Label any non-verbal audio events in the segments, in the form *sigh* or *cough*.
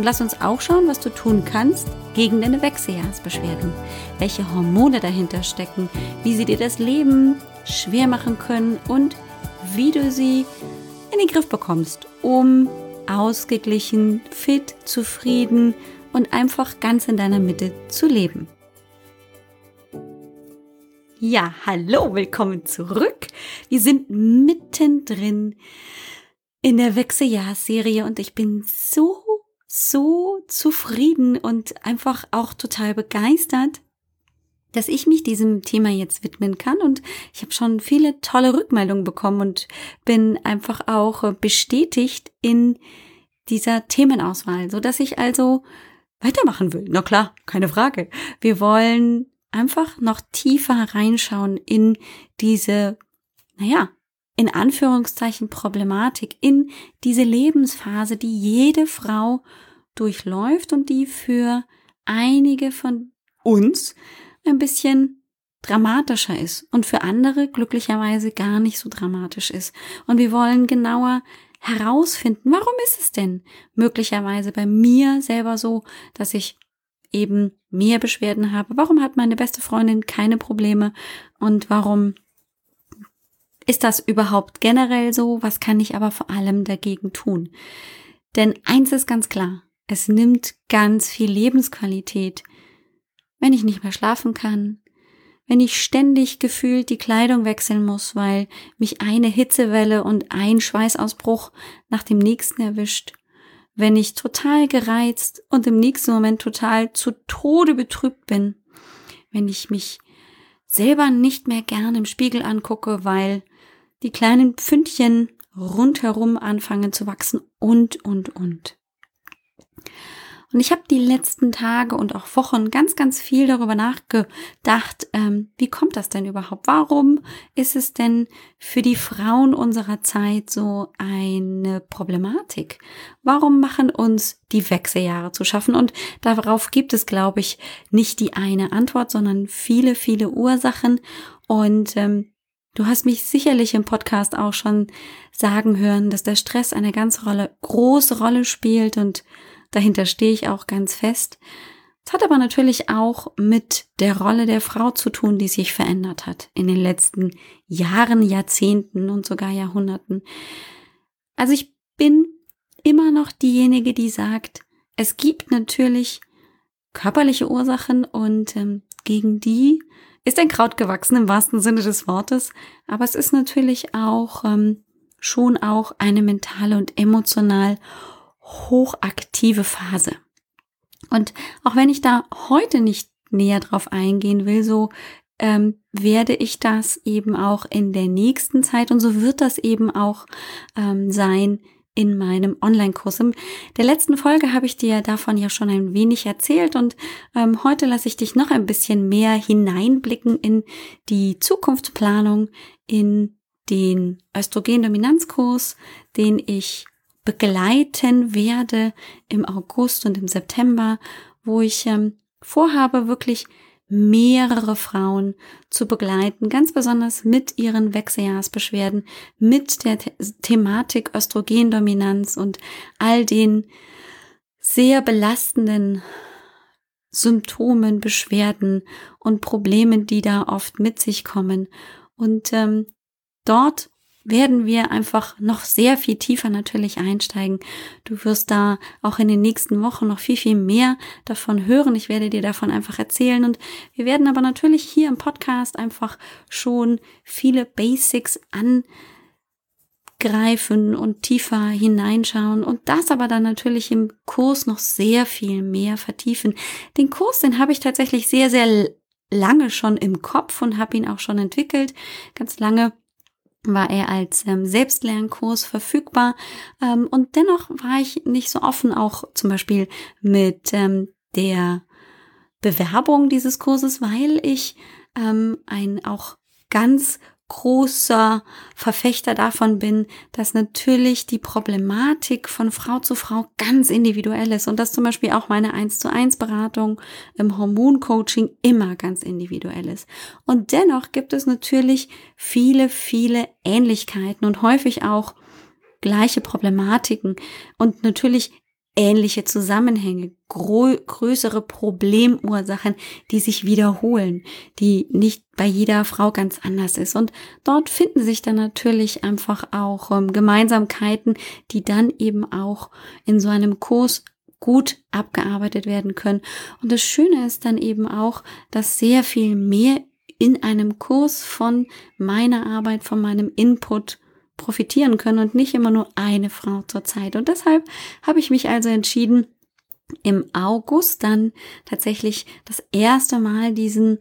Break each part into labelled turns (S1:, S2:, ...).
S1: Und lass uns auch schauen, was du tun kannst gegen deine Wechseljahrsbeschwerden. Welche Hormone dahinter stecken, wie sie dir das Leben schwer machen können und wie du sie in den Griff bekommst, um ausgeglichen, fit, zufrieden und einfach ganz in deiner Mitte zu leben. Ja, hallo, willkommen zurück. Wir sind mittendrin in der Wechseljahrsserie und ich bin so so zufrieden und einfach auch total begeistert, dass ich mich diesem Thema jetzt widmen kann und ich habe schon viele tolle Rückmeldungen bekommen und bin einfach auch bestätigt in dieser Themenauswahl, so dass ich also weitermachen will. Na klar, keine Frage. Wir wollen einfach noch tiefer reinschauen in diese, naja, in Anführungszeichen Problematik, in diese Lebensphase, die jede Frau durchläuft und die für einige von uns ein bisschen dramatischer ist und für andere glücklicherweise gar nicht so dramatisch ist. Und wir wollen genauer herausfinden, warum ist es denn möglicherweise bei mir selber so, dass ich eben mehr Beschwerden habe? Warum hat meine beste Freundin keine Probleme? Und warum ist das überhaupt generell so? Was kann ich aber vor allem dagegen tun? Denn eins ist ganz klar, es nimmt ganz viel Lebensqualität, wenn ich nicht mehr schlafen kann, wenn ich ständig gefühlt die Kleidung wechseln muss, weil mich eine Hitzewelle und ein Schweißausbruch nach dem nächsten erwischt, wenn ich total gereizt und im nächsten Moment total zu Tode betrübt bin, wenn ich mich selber nicht mehr gern im Spiegel angucke, weil die kleinen Pfündchen rundherum anfangen zu wachsen und, und, und. Und ich habe die letzten Tage und auch Wochen ganz, ganz viel darüber nachgedacht, ähm, wie kommt das denn überhaupt? Warum ist es denn für die Frauen unserer Zeit so eine Problematik? Warum machen uns die Wechseljahre zu schaffen? Und darauf gibt es, glaube ich, nicht die eine Antwort, sondern viele, viele Ursachen. Und ähm, Du hast mich sicherlich im Podcast auch schon sagen hören, dass der Stress eine ganz Rolle, große Rolle spielt und dahinter stehe ich auch ganz fest. Es hat aber natürlich auch mit der Rolle der Frau zu tun, die sich verändert hat in den letzten Jahren, Jahrzehnten und sogar Jahrhunderten. Also ich bin immer noch diejenige, die sagt, es gibt natürlich körperliche Ursachen und ähm, gegen die ist ein Kraut gewachsen im wahrsten Sinne des Wortes, aber es ist natürlich auch ähm, schon auch eine mentale und emotional hochaktive Phase. Und auch wenn ich da heute nicht näher drauf eingehen will, so ähm, werde ich das eben auch in der nächsten Zeit und so wird das eben auch ähm, sein in meinem Online-Kurs. In der letzten Folge habe ich dir davon ja schon ein wenig erzählt und ähm, heute lasse ich dich noch ein bisschen mehr hineinblicken in die Zukunftsplanung, in den Östrogendominanzkurs, den ich begleiten werde im August und im September, wo ich ähm, vorhabe, wirklich mehrere Frauen zu begleiten, ganz besonders mit ihren Wechseljahrsbeschwerden, mit der The Thematik Östrogendominanz und all den sehr belastenden Symptomen, Beschwerden und Problemen, die da oft mit sich kommen. Und ähm, dort werden wir einfach noch sehr viel tiefer natürlich einsteigen. Du wirst da auch in den nächsten Wochen noch viel, viel mehr davon hören. Ich werde dir davon einfach erzählen und wir werden aber natürlich hier im Podcast einfach schon viele Basics angreifen und tiefer hineinschauen und das aber dann natürlich im Kurs noch sehr viel mehr vertiefen. Den Kurs, den habe ich tatsächlich sehr, sehr lange schon im Kopf und habe ihn auch schon entwickelt. Ganz lange war er als ähm, Selbstlernkurs verfügbar. Ähm, und dennoch war ich nicht so offen, auch zum Beispiel mit ähm, der Bewerbung dieses Kurses, weil ich ähm, ein auch ganz großer Verfechter davon bin, dass natürlich die Problematik von Frau zu Frau ganz individuell ist und dass zum Beispiel auch meine 1 zu 1 Beratung im Hormoncoaching immer ganz individuell ist. Und dennoch gibt es natürlich viele, viele Ähnlichkeiten und häufig auch gleiche Problematiken und natürlich ähnliche Zusammenhänge, größere Problemursachen, die sich wiederholen, die nicht bei jeder Frau ganz anders ist. Und dort finden sich dann natürlich einfach auch ähm, Gemeinsamkeiten, die dann eben auch in so einem Kurs gut abgearbeitet werden können. Und das Schöne ist dann eben auch, dass sehr viel mehr in einem Kurs von meiner Arbeit, von meinem Input profitieren können und nicht immer nur eine Frau zur Zeit. Und deshalb habe ich mich also entschieden, im August dann tatsächlich das erste Mal diesen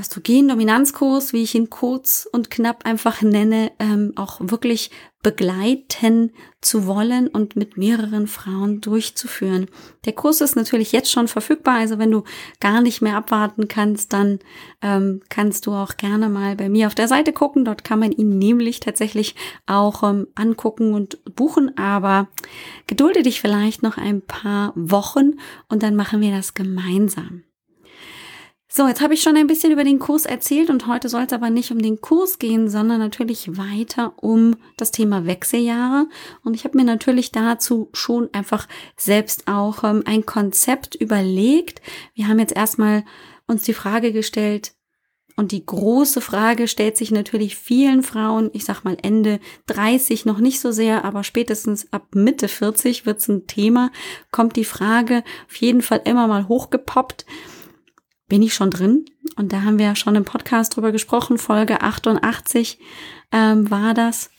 S1: Östrogen-Dominanzkurs, wie ich ihn kurz und knapp einfach nenne, ähm, auch wirklich begleiten zu wollen und mit mehreren Frauen durchzuführen. Der Kurs ist natürlich jetzt schon verfügbar, also wenn du gar nicht mehr abwarten kannst, dann ähm, kannst du auch gerne mal bei mir auf der Seite gucken. Dort kann man ihn nämlich tatsächlich auch ähm, angucken und buchen, aber gedulde dich vielleicht noch ein paar Wochen und dann machen wir das gemeinsam. So, jetzt habe ich schon ein bisschen über den Kurs erzählt und heute soll es aber nicht um den Kurs gehen, sondern natürlich weiter um das Thema Wechseljahre. Und ich habe mir natürlich dazu schon einfach selbst auch ähm, ein Konzept überlegt. Wir haben jetzt erstmal uns die Frage gestellt, und die große Frage stellt sich natürlich vielen Frauen, ich sag mal Ende 30 noch nicht so sehr, aber spätestens ab Mitte 40 wird es ein Thema, kommt die Frage auf jeden Fall immer mal hochgepoppt bin ich schon drin. Und da haben wir ja schon im Podcast drüber gesprochen. Folge 88 ähm, war das,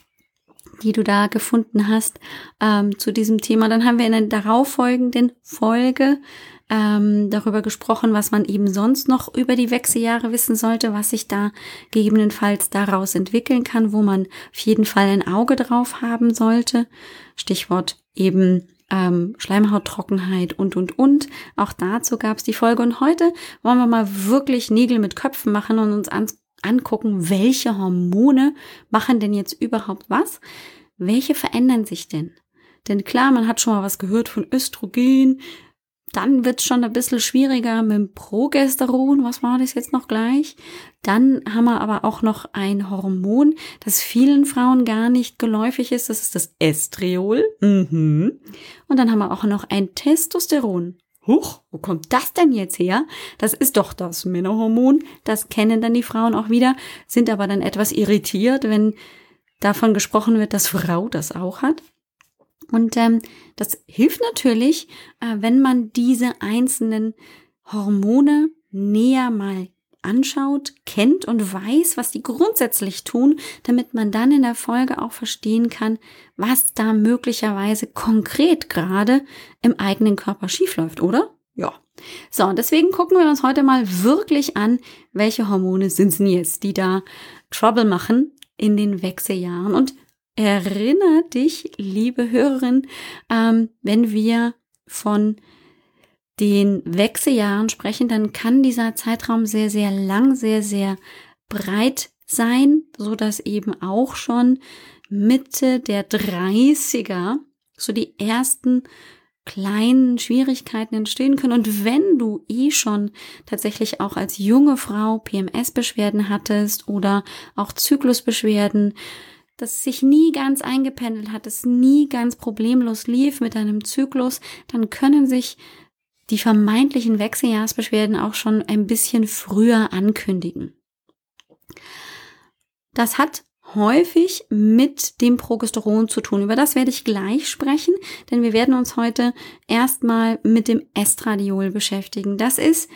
S1: die du da gefunden hast ähm, zu diesem Thema. Dann haben wir in der darauffolgenden Folge ähm, darüber gesprochen, was man eben sonst noch über die Wechseljahre wissen sollte, was sich da gegebenenfalls daraus entwickeln kann, wo man auf jeden Fall ein Auge drauf haben sollte. Stichwort eben ähm, Schleimhauttrockenheit und, und, und. Auch dazu gab es die Folge. Und heute wollen wir mal wirklich Nägel mit Köpfen machen und uns an, angucken, welche Hormone machen denn jetzt überhaupt was? Welche verändern sich denn? Denn klar, man hat schon mal was gehört von Östrogen, dann wird es schon ein bisschen schwieriger mit dem Progesteron. Was war das jetzt noch gleich? Dann haben wir aber auch noch ein Hormon, das vielen Frauen gar nicht geläufig ist. Das ist das Estriol. Mhm. Und dann haben wir auch noch ein Testosteron. Huch, wo kommt das denn jetzt her? Das ist doch das Männerhormon. Das kennen dann die Frauen auch wieder, sind aber dann etwas irritiert, wenn davon gesprochen wird, dass Frau das auch hat. Und ähm, das hilft natürlich, äh, wenn man diese einzelnen Hormone näher mal anschaut, kennt und weiß, was die grundsätzlich tun, damit man dann in der Folge auch verstehen kann, was da möglicherweise konkret gerade im eigenen Körper schiefläuft, oder? Ja. So, und deswegen gucken wir uns heute mal wirklich an, welche Hormone sind es denn jetzt, die da Trouble machen in den Wechseljahren. Und erinnere dich, liebe Hörerin, ähm, wenn wir von den Wechseljahren sprechen, dann kann dieser Zeitraum sehr, sehr lang, sehr, sehr breit sein, so dass eben auch schon Mitte der 30er so die ersten kleinen Schwierigkeiten entstehen können. Und wenn du eh schon tatsächlich auch als junge Frau PMS-Beschwerden hattest oder auch Zyklusbeschwerden, das sich nie ganz eingependelt hat, es nie ganz problemlos lief mit deinem Zyklus, dann können sich die vermeintlichen Wechseljahrsbeschwerden auch schon ein bisschen früher ankündigen. Das hat häufig mit dem Progesteron zu tun. Über das werde ich gleich sprechen, denn wir werden uns heute erstmal mit dem Estradiol beschäftigen. Das ist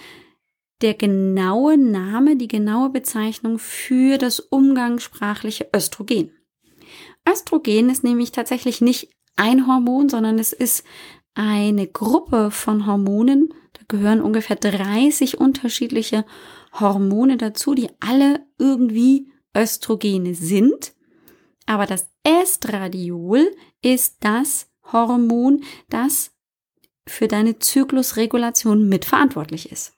S1: der genaue Name, die genaue Bezeichnung für das umgangssprachliche Östrogen. Östrogen ist nämlich tatsächlich nicht ein Hormon, sondern es ist eine Gruppe von Hormonen. Da gehören ungefähr 30 unterschiedliche Hormone dazu, die alle irgendwie Östrogene sind. Aber das Estradiol ist das Hormon, das für deine Zyklusregulation mitverantwortlich ist.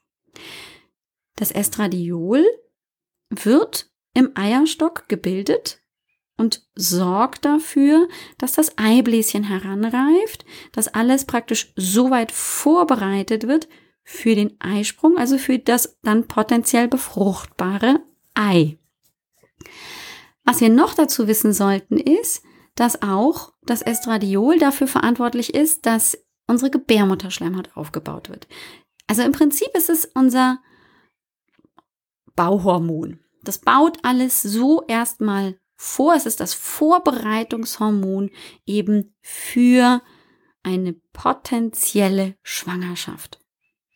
S1: Das Estradiol wird im Eierstock gebildet und sorgt dafür, dass das Eibläschen heranreift, dass alles praktisch so weit vorbereitet wird für den Eisprung, also für das dann potenziell befruchtbare Ei. Was wir noch dazu wissen sollten, ist, dass auch das Estradiol dafür verantwortlich ist, dass unsere Gebärmutterschleimhaut aufgebaut wird. Also im Prinzip ist es unser Bauhormon. Das baut alles so erstmal vor. Es ist das Vorbereitungshormon eben für eine potenzielle Schwangerschaft.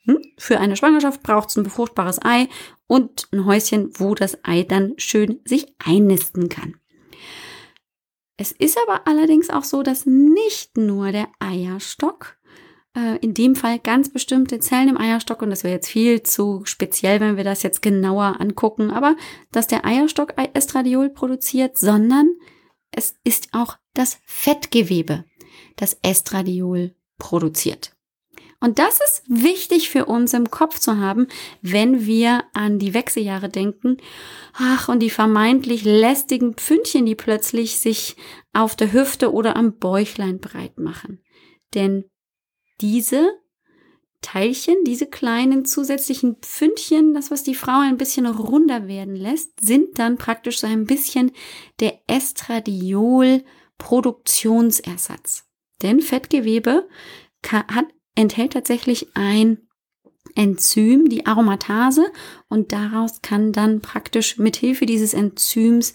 S1: Hm? Für eine Schwangerschaft braucht es ein befruchtbares Ei und ein Häuschen, wo das Ei dann schön sich einnisten kann. Es ist aber allerdings auch so, dass nicht nur der Eierstock äh, in dem Fall ganz bestimmte Zellen im Eierstock, und das wäre jetzt viel zu speziell, wenn wir das jetzt genauer angucken, aber dass der Eierstock Estradiol produziert, sondern es ist auch das Fettgewebe, das Estradiol produziert. Und das ist wichtig für uns im Kopf zu haben, wenn wir an die Wechseljahre denken. Ach, und die vermeintlich lästigen Pfündchen, die plötzlich sich auf der Hüfte oder am Bäuchlein breit machen. Denn diese Teilchen, diese kleinen zusätzlichen Pfündchen, das, was die Frau ein bisschen runder werden lässt, sind dann praktisch so ein bisschen der Estradiol-Produktionsersatz. Denn Fettgewebe hat, enthält tatsächlich ein Enzym, die Aromatase, und daraus kann dann praktisch mit Hilfe dieses Enzyms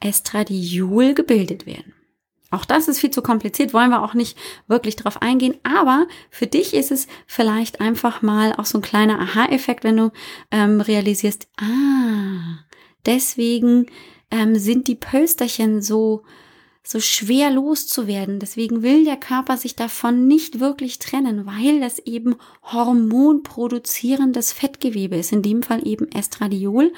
S1: Estradiol gebildet werden. Auch das ist viel zu kompliziert, wollen wir auch nicht wirklich drauf eingehen. Aber für dich ist es vielleicht einfach mal auch so ein kleiner Aha-Effekt, wenn du ähm, realisierst, ah, deswegen ähm, sind die Pölsterchen so so schwer loszuwerden. Deswegen will der Körper sich davon nicht wirklich trennen, weil das eben hormonproduzierendes Fettgewebe ist, in dem Fall eben Estradiol.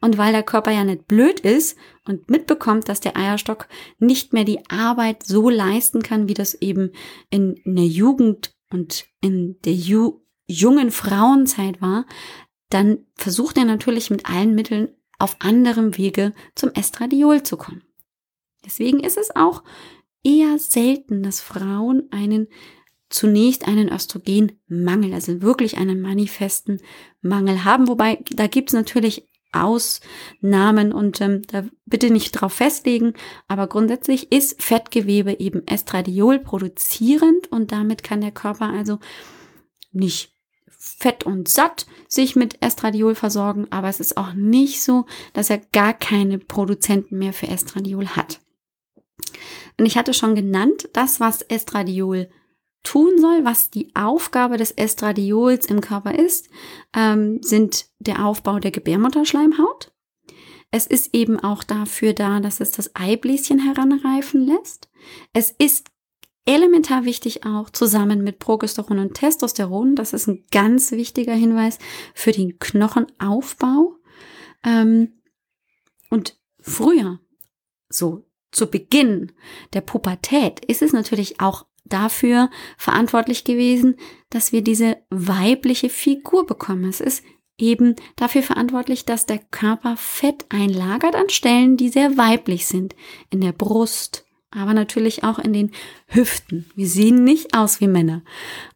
S1: Und weil der Körper ja nicht blöd ist und mitbekommt, dass der Eierstock nicht mehr die Arbeit so leisten kann, wie das eben in, der Jugend und in der Ju jungen Frauenzeit war, dann versucht er natürlich mit allen Mitteln auf anderem Wege zum Estradiol zu kommen. Deswegen ist es auch eher selten, dass Frauen einen zunächst einen Östrogenmangel, also wirklich einen manifesten Mangel haben. Wobei da gibt's natürlich Ausnahmen und ähm, da bitte nicht drauf festlegen, aber grundsätzlich ist Fettgewebe eben Estradiol produzierend und damit kann der Körper also nicht fett und satt sich mit Estradiol versorgen, aber es ist auch nicht so, dass er gar keine Produzenten mehr für Estradiol hat. Und ich hatte schon genannt, das, was Estradiol tun soll, was die Aufgabe des Estradiols im Körper ist, ähm, sind der Aufbau der Gebärmutterschleimhaut. Es ist eben auch dafür da, dass es das Eibläschen heranreifen lässt. Es ist elementar wichtig auch zusammen mit Progesteron und Testosteron. Das ist ein ganz wichtiger Hinweis für den Knochenaufbau. Ähm, und früher, so zu Beginn der Pubertät ist es natürlich auch dafür verantwortlich gewesen, dass wir diese weibliche Figur bekommen. Es ist eben dafür verantwortlich, dass der Körper Fett einlagert an Stellen, die sehr weiblich sind. In der Brust, aber natürlich auch in den Hüften. Wir sehen nicht aus wie Männer.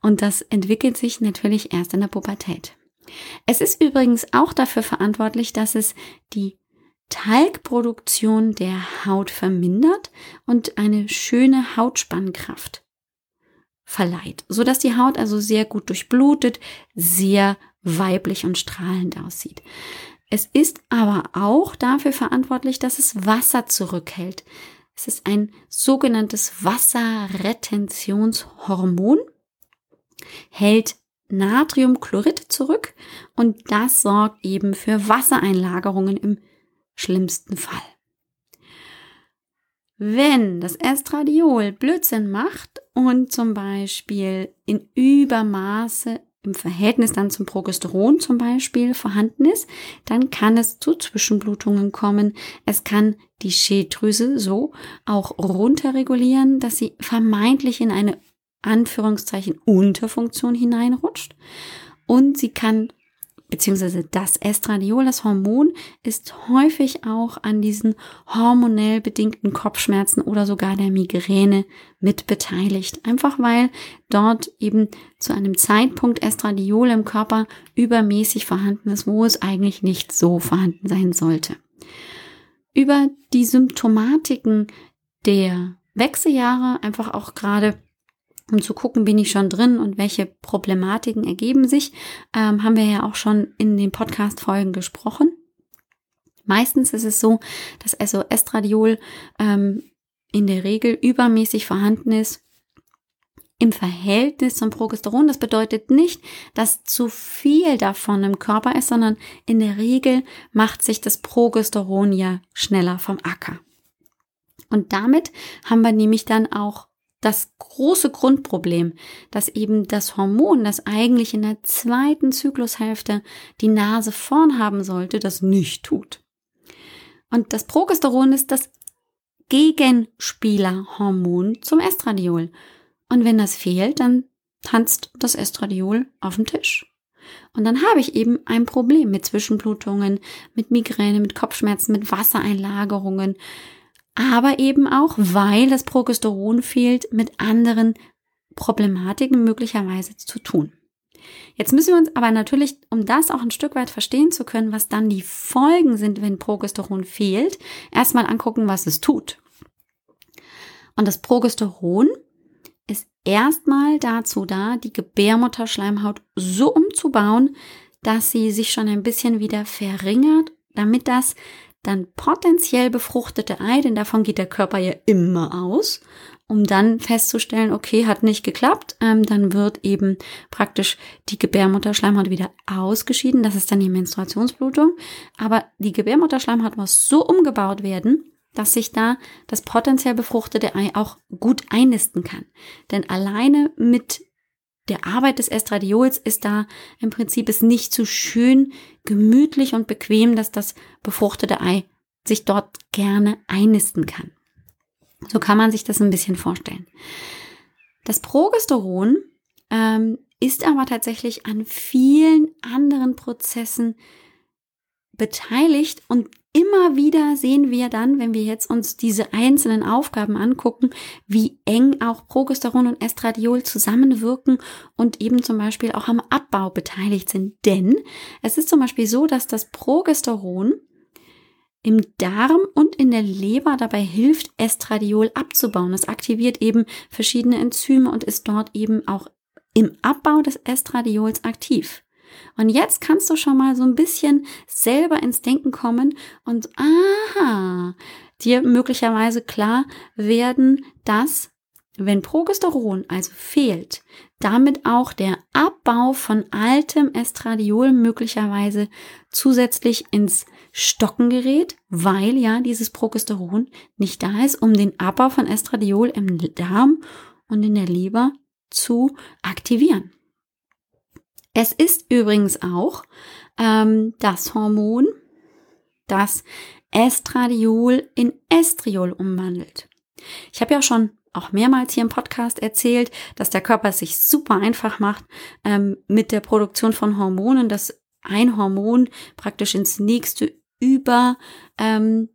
S1: Und das entwickelt sich natürlich erst in der Pubertät. Es ist übrigens auch dafür verantwortlich, dass es die Talgproduktion der Haut vermindert und eine schöne Hautspannkraft verleiht, so dass die Haut also sehr gut durchblutet, sehr weiblich und strahlend aussieht. Es ist aber auch dafür verantwortlich, dass es Wasser zurückhält. Es ist ein sogenanntes Wasserretentionshormon, hält Natriumchlorid zurück und das sorgt eben für Wassereinlagerungen im schlimmsten Fall. Wenn das Estradiol Blödsinn macht und zum Beispiel in Übermaße im Verhältnis dann zum Progesteron zum Beispiel vorhanden ist, dann kann es zu Zwischenblutungen kommen. Es kann die Schilddrüse so auch runterregulieren, dass sie vermeintlich in eine Anführungszeichen Unterfunktion hineinrutscht und sie kann beziehungsweise das Estradiol, das Hormon, ist häufig auch an diesen hormonell bedingten Kopfschmerzen oder sogar der Migräne mit beteiligt. Einfach weil dort eben zu einem Zeitpunkt Estradiol im Körper übermäßig vorhanden ist, wo es eigentlich nicht so vorhanden sein sollte. Über die Symptomatiken der Wechseljahre, einfach auch gerade um zu gucken, bin ich schon drin und welche Problematiken ergeben sich, ähm, haben wir ja auch schon in den Podcast-Folgen gesprochen. Meistens ist es so, dass Estradiol ähm, in der Regel übermäßig vorhanden ist im Verhältnis zum Progesteron. Das bedeutet nicht, dass zu viel davon im Körper ist, sondern in der Regel macht sich das Progesteron ja schneller vom Acker. Und damit haben wir nämlich dann auch das große Grundproblem, dass eben das Hormon, das eigentlich in der zweiten Zyklushälfte die Nase vorn haben sollte, das nicht tut. Und das Progesteron ist das Gegenspielerhormon zum Estradiol. Und wenn das fehlt, dann tanzt das Estradiol auf dem Tisch. Und dann habe ich eben ein Problem mit Zwischenblutungen, mit Migräne, mit Kopfschmerzen, mit Wassereinlagerungen, aber eben auch, weil das Progesteron fehlt, mit anderen Problematiken möglicherweise zu tun. Jetzt müssen wir uns aber natürlich, um das auch ein Stück weit verstehen zu können, was dann die Folgen sind, wenn Progesteron fehlt, erstmal angucken, was es tut. Und das Progesteron ist erstmal dazu da, die Gebärmutterschleimhaut so umzubauen, dass sie sich schon ein bisschen wieder verringert, damit das dann potenziell befruchtete Ei, denn davon geht der Körper ja immer aus, um dann festzustellen, okay, hat nicht geklappt, ähm, dann wird eben praktisch die Gebärmutterschleimhaut wieder ausgeschieden. Das ist dann die Menstruationsblutung. Aber die Gebärmutterschleimhaut muss so umgebaut werden, dass sich da das potenziell befruchtete Ei auch gut einnisten kann. Denn alleine mit der Arbeit des Estradiols ist da im Prinzip es nicht so schön, gemütlich und bequem, dass das befruchtete Ei sich dort gerne einnisten kann. So kann man sich das ein bisschen vorstellen. Das Progesteron ähm, ist aber tatsächlich an vielen anderen Prozessen beteiligt und immer wieder sehen wir dann, wenn wir jetzt uns diese einzelnen Aufgaben angucken, wie eng auch Progesteron und Estradiol zusammenwirken und eben zum Beispiel auch am Abbau beteiligt sind. Denn es ist zum Beispiel so, dass das Progesteron im Darm und in der Leber dabei hilft, Estradiol abzubauen. Es aktiviert eben verschiedene Enzyme und ist dort eben auch im Abbau des Estradiols aktiv. Und jetzt kannst du schon mal so ein bisschen selber ins Denken kommen und aha, dir möglicherweise klar werden, dass wenn Progesteron also fehlt, damit auch der Abbau von altem Estradiol möglicherweise zusätzlich ins Stocken gerät, weil ja dieses Progesteron nicht da ist, um den Abbau von Estradiol im Darm und in der Leber zu aktivieren. Es ist übrigens auch ähm, das Hormon, das Estradiol in Estriol umwandelt. Ich habe ja schon auch mehrmals hier im Podcast erzählt, dass der Körper sich super einfach macht ähm, mit der Produktion von Hormonen, dass ein Hormon praktisch ins nächste über ähm,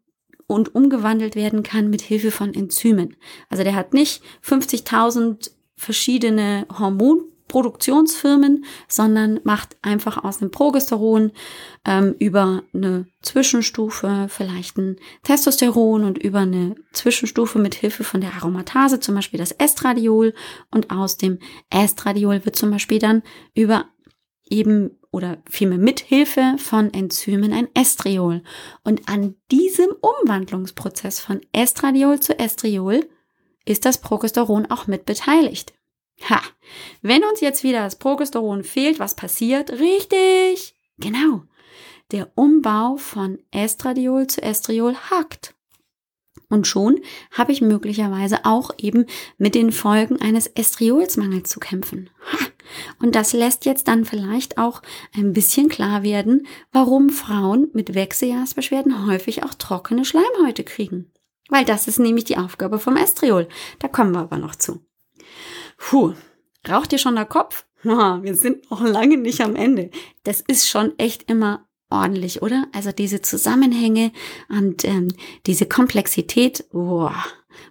S1: und umgewandelt werden kann mit Hilfe von Enzymen. Also der hat nicht 50.000 verschiedene Hormon Produktionsfirmen, sondern macht einfach aus dem Progesteron ähm, über eine Zwischenstufe vielleicht ein Testosteron und über eine Zwischenstufe mit Hilfe von der Aromatase zum Beispiel das Estradiol und aus dem Estradiol wird zum Beispiel dann über eben oder vielmehr mit Hilfe von Enzymen ein Estriol. Und an diesem Umwandlungsprozess von Estradiol zu Estriol ist das Progesteron auch mit beteiligt. Ha, wenn uns jetzt wieder das Progesteron fehlt, was passiert? Richtig, genau. Der Umbau von Estradiol zu Estriol hakt. Und schon habe ich möglicherweise auch eben mit den Folgen eines Estriolsmangels zu kämpfen. Ha. Und das lässt jetzt dann vielleicht auch ein bisschen klar werden, warum Frauen mit Wechseljahrsbeschwerden häufig auch trockene Schleimhäute kriegen. Weil das ist nämlich die Aufgabe vom Estriol. Da kommen wir aber noch zu. Puh, raucht dir schon der Kopf? *laughs* Wir sind noch lange nicht am Ende. Das ist schon echt immer ordentlich, oder? Also diese Zusammenhänge und ähm, diese Komplexität, boah.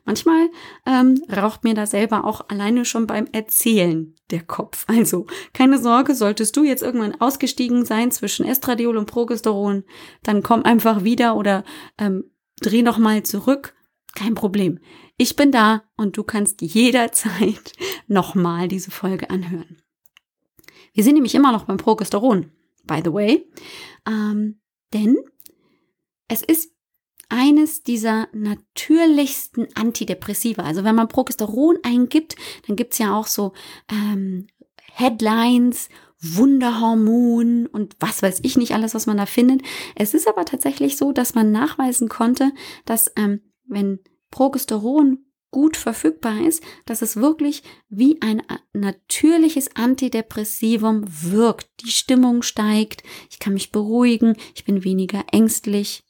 S1: Manchmal ähm, raucht mir da selber auch alleine schon beim Erzählen der Kopf. Also keine Sorge, solltest du jetzt irgendwann ausgestiegen sein zwischen Estradiol und Progesteron, dann komm einfach wieder oder ähm, dreh noch mal zurück. Kein Problem. Ich bin da und du kannst jederzeit *laughs* nochmal diese Folge anhören. Wir sind nämlich immer noch beim Progesteron, by the way. Ähm, denn es ist eines dieser natürlichsten Antidepressiva. Also wenn man Progesteron eingibt, dann gibt's ja auch so ähm, Headlines, Wunderhormon und was weiß ich nicht alles, was man da findet. Es ist aber tatsächlich so, dass man nachweisen konnte, dass ähm, wenn Progesteron gut verfügbar ist, dass es wirklich wie ein natürliches Antidepressivum wirkt. Die Stimmung steigt, ich kann mich beruhigen, ich bin weniger ängstlich.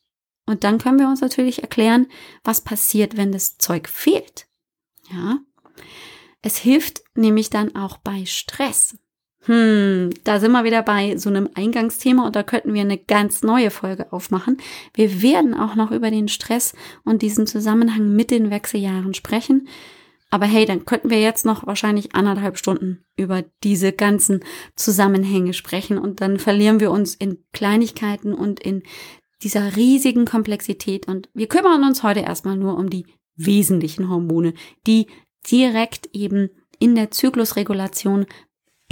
S1: Und dann können wir uns natürlich erklären, was passiert, wenn das Zeug fehlt. Ja. Es hilft nämlich dann auch bei Stress. Hm, da sind wir wieder bei so einem Eingangsthema und da könnten wir eine ganz neue Folge aufmachen. Wir werden auch noch über den Stress und diesen Zusammenhang mit den Wechseljahren sprechen. Aber hey, dann könnten wir jetzt noch wahrscheinlich anderthalb Stunden über diese ganzen Zusammenhänge sprechen und dann verlieren wir uns in Kleinigkeiten und in dieser riesigen Komplexität. Und wir kümmern uns heute erstmal nur um die wesentlichen Hormone, die direkt eben in der Zyklusregulation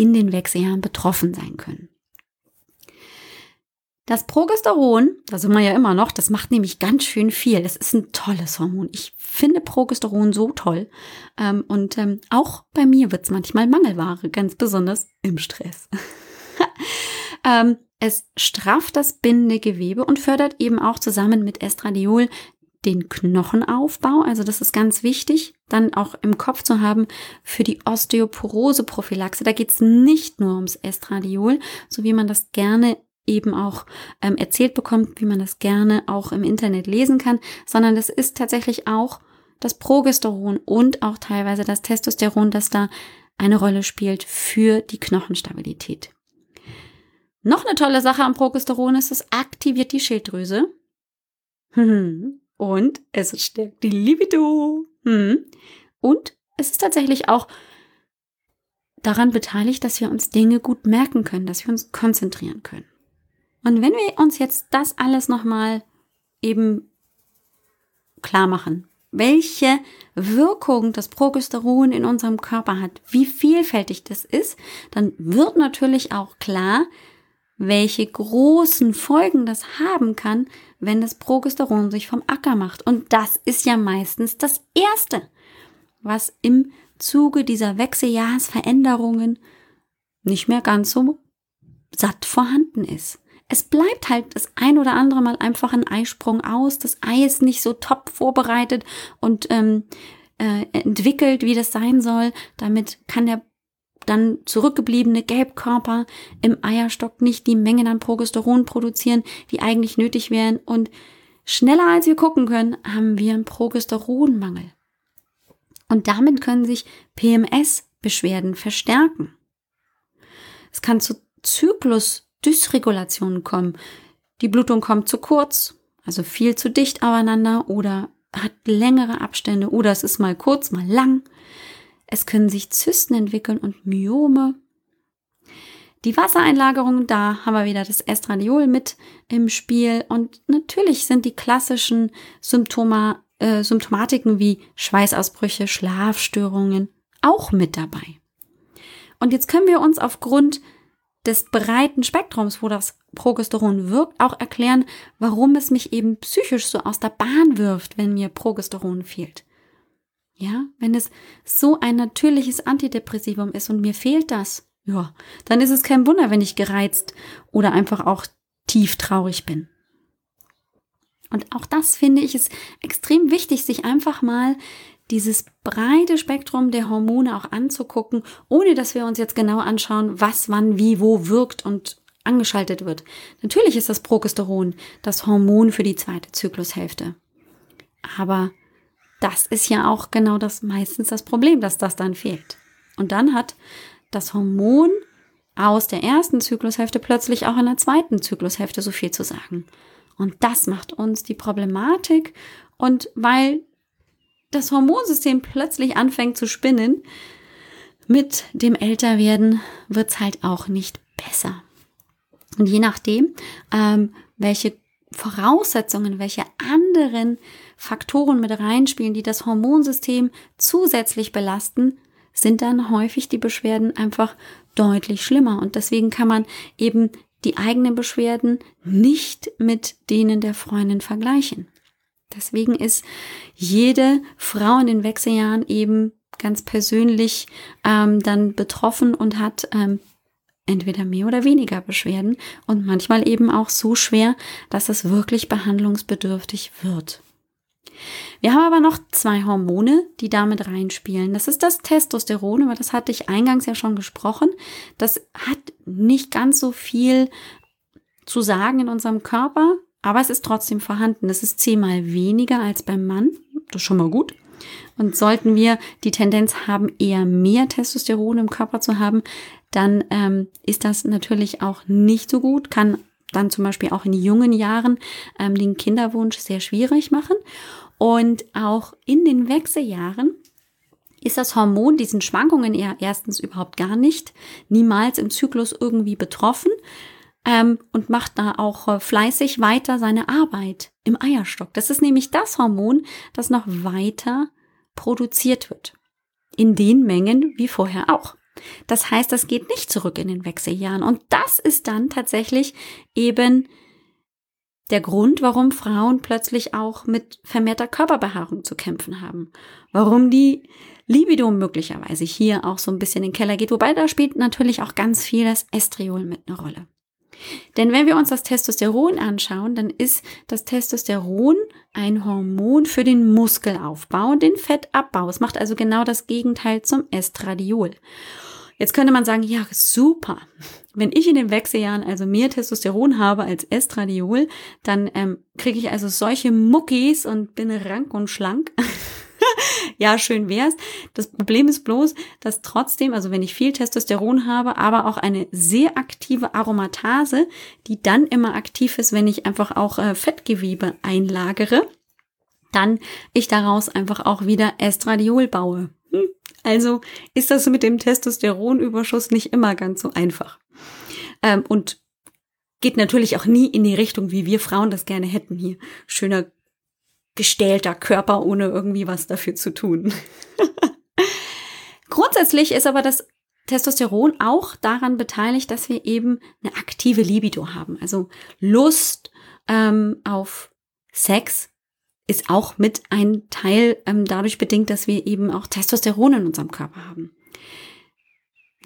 S1: in den Wechseljahren betroffen sein können. Das Progesteron, da sind wir ja immer noch, das macht nämlich ganz schön viel. Das ist ein tolles Hormon. Ich finde Progesteron so toll. Ähm, und ähm, auch bei mir wird es manchmal Mangelware, ganz besonders im Stress. *laughs* ähm, es strafft das Bindegewebe und fördert eben auch zusammen mit Estradiol den Knochenaufbau, also das ist ganz wichtig, dann auch im Kopf zu haben für die Osteoporose-Prophylaxe. Da geht es nicht nur ums Estradiol, so wie man das gerne eben auch ähm, erzählt bekommt, wie man das gerne auch im Internet lesen kann, sondern das ist tatsächlich auch das Progesteron und auch teilweise das Testosteron, das da eine Rolle spielt für die Knochenstabilität. Noch eine tolle Sache am Progesteron ist, es aktiviert die Schilddrüse. *laughs* Und es stärkt die Libido. Hm. Und es ist tatsächlich auch daran beteiligt, dass wir uns Dinge gut merken können, dass wir uns konzentrieren können. Und wenn wir uns jetzt das alles nochmal eben klar machen, welche Wirkung das Progesteron in unserem Körper hat, wie vielfältig das ist, dann wird natürlich auch klar, welche großen Folgen das haben kann, wenn das Progesteron sich vom Acker macht. Und das ist ja meistens das Erste, was im Zuge dieser Wechseljahrsveränderungen nicht mehr ganz so satt vorhanden ist. Es bleibt halt das ein oder andere Mal einfach ein Eisprung aus. Das Ei ist nicht so top vorbereitet und ähm, äh, entwickelt, wie das sein soll. Damit kann der dann zurückgebliebene Gelbkörper im Eierstock nicht die Mengen an Progesteron produzieren, die eigentlich nötig wären. Und schneller als wir gucken können, haben wir einen Progesteronmangel. Und damit können sich PMS-Beschwerden verstärken. Es kann zu Zyklusdysregulationen kommen. Die Blutung kommt zu kurz, also viel zu dicht aufeinander oder hat längere Abstände oder es ist mal kurz, mal lang. Es können sich Zysten entwickeln und Myome. Die Wassereinlagerung, da haben wir wieder das Estradiol mit im Spiel. Und natürlich sind die klassischen Symptoma, äh, Symptomatiken wie Schweißausbrüche, Schlafstörungen auch mit dabei. Und jetzt können wir uns aufgrund des breiten Spektrums, wo das Progesteron wirkt, auch erklären, warum es mich eben psychisch so aus der Bahn wirft, wenn mir Progesteron fehlt. Ja, wenn es so ein natürliches Antidepressivum ist und mir fehlt das, ja, dann ist es kein Wunder, wenn ich gereizt oder einfach auch tief traurig bin. Und auch das finde ich ist extrem wichtig, sich einfach mal dieses breite Spektrum der Hormone auch anzugucken, ohne dass wir uns jetzt genau anschauen, was wann wie wo wirkt und angeschaltet wird. Natürlich ist das Progesteron das Hormon für die zweite Zyklushälfte. Aber das ist ja auch genau das meistens das Problem, dass das dann fehlt. Und dann hat das Hormon aus der ersten Zyklushälfte plötzlich auch in der zweiten Zyklushälfte so viel zu sagen. Und das macht uns die Problematik. Und weil das Hormonsystem plötzlich anfängt zu spinnen, mit dem Älterwerden wird's halt auch nicht besser. Und je nachdem, ähm, welche Voraussetzungen, welche anderen Faktoren mit reinspielen, die das Hormonsystem zusätzlich belasten, sind dann häufig die Beschwerden einfach deutlich schlimmer. Und deswegen kann man eben die eigenen Beschwerden nicht mit denen der Freundin vergleichen. Deswegen ist jede Frau in den Wechseljahren eben ganz persönlich ähm, dann betroffen und hat ähm, entweder mehr oder weniger Beschwerden und manchmal eben auch so schwer, dass es wirklich behandlungsbedürftig wird. Wir haben aber noch zwei Hormone, die damit reinspielen. Das ist das Testosteron, aber das hatte ich eingangs ja schon gesprochen. Das hat nicht ganz so viel zu sagen in unserem Körper, aber es ist trotzdem vorhanden. Es ist zehnmal weniger als beim Mann. Das ist schon mal gut. Und sollten wir die Tendenz haben, eher mehr Testosteron im Körper zu haben, dann ähm, ist das natürlich auch nicht so gut, kann dann zum Beispiel auch in jungen Jahren ähm, den Kinderwunsch sehr schwierig machen. Und auch in den Wechseljahren ist das Hormon diesen Schwankungen eher erstens überhaupt gar nicht, niemals im Zyklus irgendwie betroffen ähm, und macht da auch äh, fleißig weiter seine Arbeit im Eierstock. Das ist nämlich das Hormon, das noch weiter produziert wird. In den Mengen wie vorher auch. Das heißt, das geht nicht zurück in den Wechseljahren. Und das ist dann tatsächlich eben der Grund, warum Frauen plötzlich auch mit vermehrter Körperbehaarung zu kämpfen haben. Warum die Libido möglicherweise hier auch so ein bisschen in den Keller geht. Wobei da spielt natürlich auch ganz viel das Estriol mit einer Rolle. Denn wenn wir uns das Testosteron anschauen, dann ist das Testosteron ein Hormon für den Muskelaufbau und den Fettabbau. Es macht also genau das Gegenteil zum Estradiol. Jetzt könnte man sagen, ja, super. Wenn ich in den Wechseljahren also mehr Testosteron habe als Estradiol, dann ähm, kriege ich also solche Muckis und bin rank und schlank. *laughs* ja, schön wär's. Das Problem ist bloß, dass trotzdem, also wenn ich viel Testosteron habe, aber auch eine sehr aktive Aromatase, die dann immer aktiv ist, wenn ich einfach auch äh, Fettgewebe einlagere, dann ich daraus einfach auch wieder Estradiol baue. Hm. Also ist das mit dem Testosteronüberschuss nicht immer ganz so einfach. Ähm, und geht natürlich auch nie in die Richtung, wie wir Frauen das gerne hätten hier. Schöner gestählter Körper, ohne irgendwie was dafür zu tun. *laughs* Grundsätzlich ist aber das Testosteron auch daran beteiligt, dass wir eben eine aktive Libido haben. Also Lust ähm, auf Sex ist auch mit ein Teil ähm, dadurch bedingt, dass wir eben auch Testosteron in unserem Körper haben.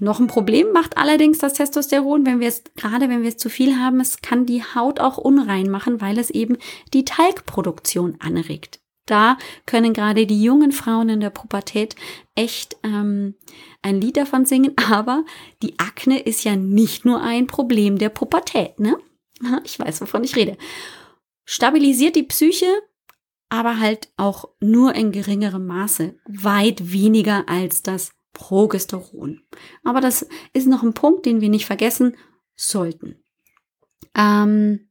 S1: Noch ein Problem macht allerdings das Testosteron, wenn wir es, gerade wenn wir es zu viel haben, es kann die Haut auch unrein machen, weil es eben die Talgproduktion anregt. Da können gerade die jungen Frauen in der Pubertät echt ähm, ein Lied davon singen, *laughs* aber die Akne ist ja nicht nur ein Problem der Pubertät, ne? *laughs* Ich weiß, wovon ich rede. Stabilisiert die Psyche, aber halt auch nur in geringerem Maße, weit weniger als das Progesteron. Aber das ist noch ein Punkt, den wir nicht vergessen sollten. Ähm,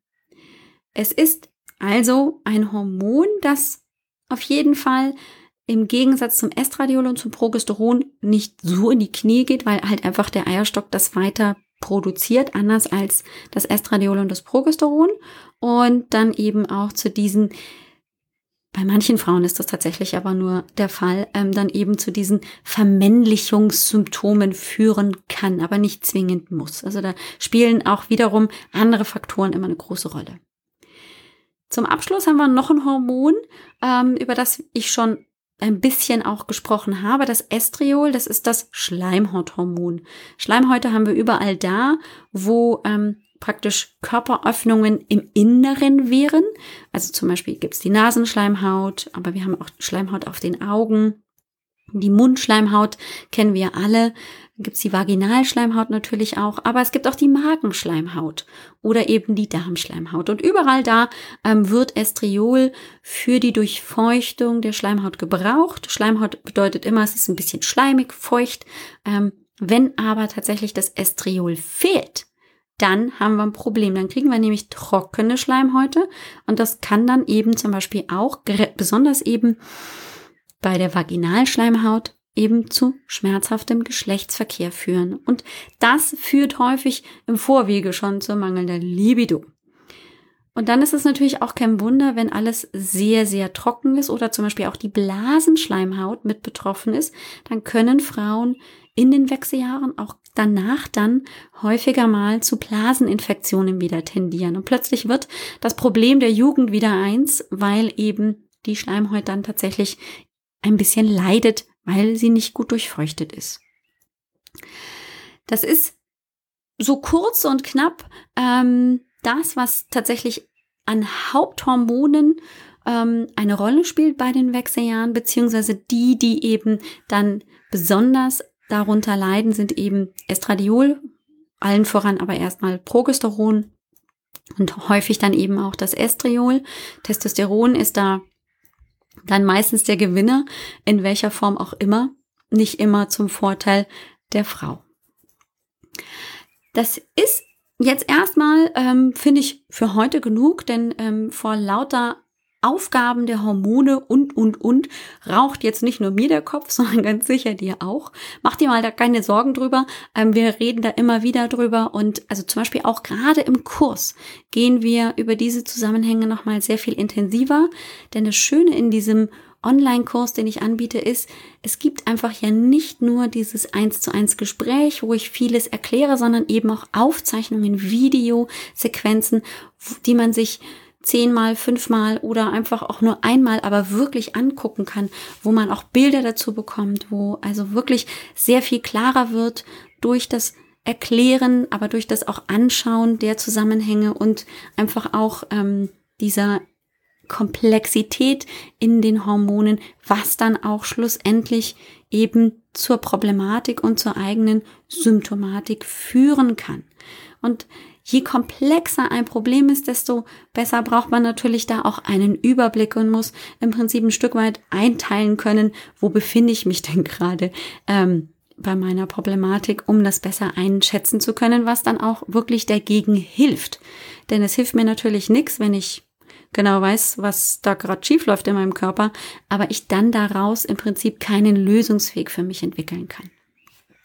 S1: es ist also ein Hormon, das auf jeden Fall im Gegensatz zum Estradiol und zum Progesteron nicht so in die Knie geht, weil halt einfach der Eierstock das weiter produziert, anders als das Estradiol und das Progesteron und dann eben auch zu diesen bei manchen Frauen ist das tatsächlich aber nur der Fall, ähm, dann eben zu diesen Vermännlichungssymptomen führen kann, aber nicht zwingend muss. Also da spielen auch wiederum andere Faktoren immer eine große Rolle. Zum Abschluss haben wir noch ein Hormon, ähm, über das ich schon ein bisschen auch gesprochen habe, das Estriol, das ist das Schleimhauthormon. Schleimhäute haben wir überall da, wo ähm, praktisch Körperöffnungen im Inneren wären. Also zum Beispiel gibt es die Nasenschleimhaut, aber wir haben auch Schleimhaut auf den Augen. Die Mundschleimhaut kennen wir alle. Dann gibt's die Vaginalschleimhaut natürlich auch, aber es gibt auch die Magenschleimhaut oder eben die Darmschleimhaut. Und überall da ähm, wird Estriol für die Durchfeuchtung der Schleimhaut gebraucht. Schleimhaut bedeutet immer, es ist ein bisschen schleimig, feucht. Ähm, wenn aber tatsächlich das Estriol fehlt, dann haben wir ein Problem. Dann kriegen wir nämlich trockene Schleimhäute und das kann dann eben zum Beispiel auch, besonders eben bei der Vaginalschleimhaut, eben zu schmerzhaftem Geschlechtsverkehr führen. Und das führt häufig im Vorwege schon zur mangelnder Libido. Und dann ist es natürlich auch kein Wunder, wenn alles sehr, sehr trocken ist oder zum Beispiel auch die Blasenschleimhaut mit betroffen ist, dann können Frauen in den Wechseljahren auch danach dann häufiger mal zu Blaseninfektionen wieder tendieren. Und plötzlich wird das Problem der Jugend wieder eins, weil eben die Schleimhaut dann tatsächlich ein bisschen leidet, weil sie nicht gut durchfeuchtet ist. Das ist so kurz und knapp ähm, das, was tatsächlich an Haupthormonen ähm, eine Rolle spielt bei den Wechseljahren, beziehungsweise die, die eben dann besonders darunter leiden, sind eben Estradiol, allen voran aber erstmal Progesteron und häufig dann eben auch das Estriol. Testosteron ist da dann meistens der Gewinner, in welcher Form auch immer, nicht immer zum Vorteil der Frau. Das ist jetzt erstmal, ähm, finde ich, für heute genug, denn ähm, vor lauter Aufgaben der Hormone und, und, und raucht jetzt nicht nur mir der Kopf, *laughs* sondern ganz sicher dir auch. Mach dir mal da keine Sorgen drüber. Ähm, wir reden da immer wieder drüber und also zum Beispiel auch gerade im Kurs gehen wir über diese Zusammenhänge nochmal sehr viel intensiver, denn das Schöne in diesem Online-Kurs, den ich anbiete, ist, es gibt einfach ja nicht nur dieses eins zu eins Gespräch, wo ich vieles erkläre, sondern eben auch Aufzeichnungen, Videosequenzen, die man sich zehnmal, fünfmal oder einfach auch nur einmal, aber wirklich angucken kann, wo man auch Bilder dazu bekommt, wo also wirklich sehr viel klarer wird durch das Erklären, aber durch das auch Anschauen der Zusammenhänge und einfach auch ähm, dieser Komplexität in den Hormonen, was dann auch schlussendlich eben zur Problematik und zur eigenen Symptomatik führen kann. Und je komplexer ein Problem ist, desto besser braucht man natürlich da auch einen Überblick und muss im Prinzip ein Stück weit einteilen können, wo befinde ich mich denn gerade ähm, bei meiner Problematik, um das besser einschätzen zu können, was dann auch wirklich dagegen hilft. Denn es hilft mir natürlich nichts, wenn ich genau weiß, was da gerade schief läuft in meinem Körper, aber ich dann daraus im Prinzip keinen Lösungsweg für mich entwickeln kann.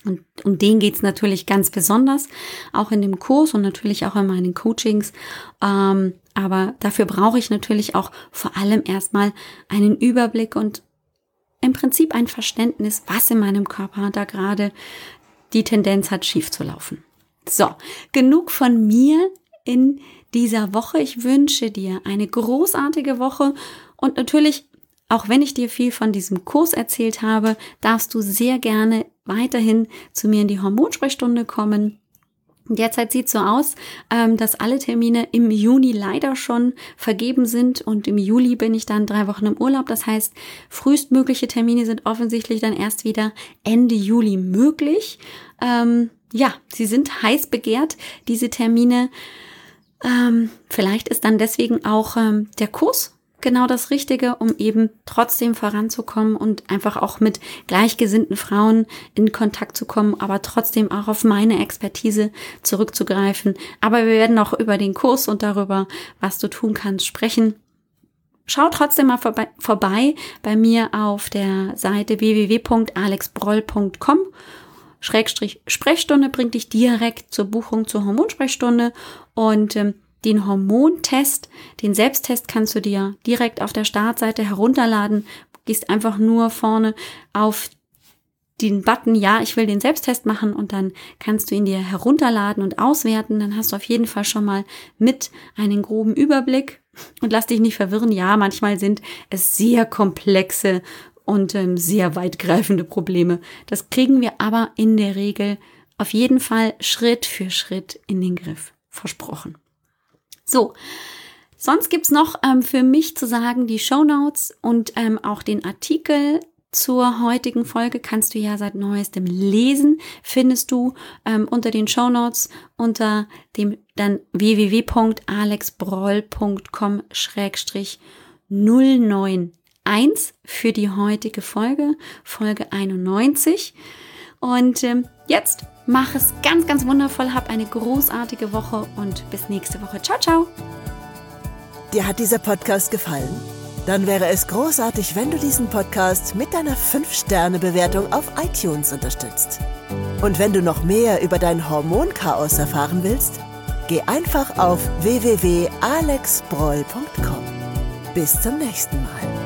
S1: Und um den geht's natürlich ganz besonders, auch in dem Kurs und natürlich auch in meinen Coachings. Ähm, aber dafür brauche ich natürlich auch vor allem erstmal einen Überblick und im Prinzip ein Verständnis, was in meinem Körper da gerade die Tendenz hat, schief zu laufen. So, genug von mir in dieser Woche. Ich wünsche dir eine großartige Woche und natürlich auch wenn ich dir viel von diesem Kurs erzählt habe, darfst du sehr gerne weiterhin zu mir in die Hormonsprechstunde kommen. Derzeit sieht so aus, ähm, dass alle Termine im Juni leider schon vergeben sind und im Juli bin ich dann drei Wochen im Urlaub. Das heißt, frühestmögliche Termine sind offensichtlich dann erst wieder Ende Juli möglich. Ähm, ja, sie sind heiß begehrt, diese Termine. Ähm, vielleicht ist dann deswegen auch ähm, der Kurs genau das Richtige, um eben trotzdem voranzukommen und einfach auch mit gleichgesinnten Frauen in Kontakt zu kommen, aber trotzdem auch auf meine Expertise zurückzugreifen. Aber wir werden auch über den Kurs und darüber, was du tun kannst, sprechen. Schau trotzdem mal vorbei, vorbei bei mir auf der Seite www.alexbroll.com Schrägstrich Sprechstunde bringt dich direkt zur Buchung zur Hormonsprechstunde und ähm, den Hormontest, den Selbsttest kannst du dir direkt auf der Startseite herunterladen. Gehst einfach nur vorne auf den Button, ja, ich will den Selbsttest machen und dann kannst du ihn dir herunterladen und auswerten. Dann hast du auf jeden Fall schon mal mit einen groben Überblick und lass dich nicht verwirren. Ja, manchmal sind es sehr komplexe und ähm, sehr weitgreifende Probleme. Das kriegen wir aber in der Regel auf jeden Fall Schritt für Schritt in den Griff. Versprochen. So, sonst gibt's noch ähm, für mich zu sagen die Show Notes und ähm, auch den Artikel zur heutigen Folge kannst du ja seit neuestem lesen, findest du ähm, unter den Show Notes unter dem dann www.alexbroll.com 091 für die heutige Folge, Folge 91. Und ähm, jetzt mach es ganz, ganz wundervoll, hab eine großartige Woche und bis nächste Woche. Ciao, ciao.
S2: Dir hat dieser Podcast gefallen? Dann wäre es großartig, wenn du diesen Podcast mit deiner 5-Sterne-Bewertung auf iTunes unterstützt. Und wenn du noch mehr über dein Hormonchaos erfahren willst, geh einfach auf www.alexbroll.com. Bis zum nächsten Mal.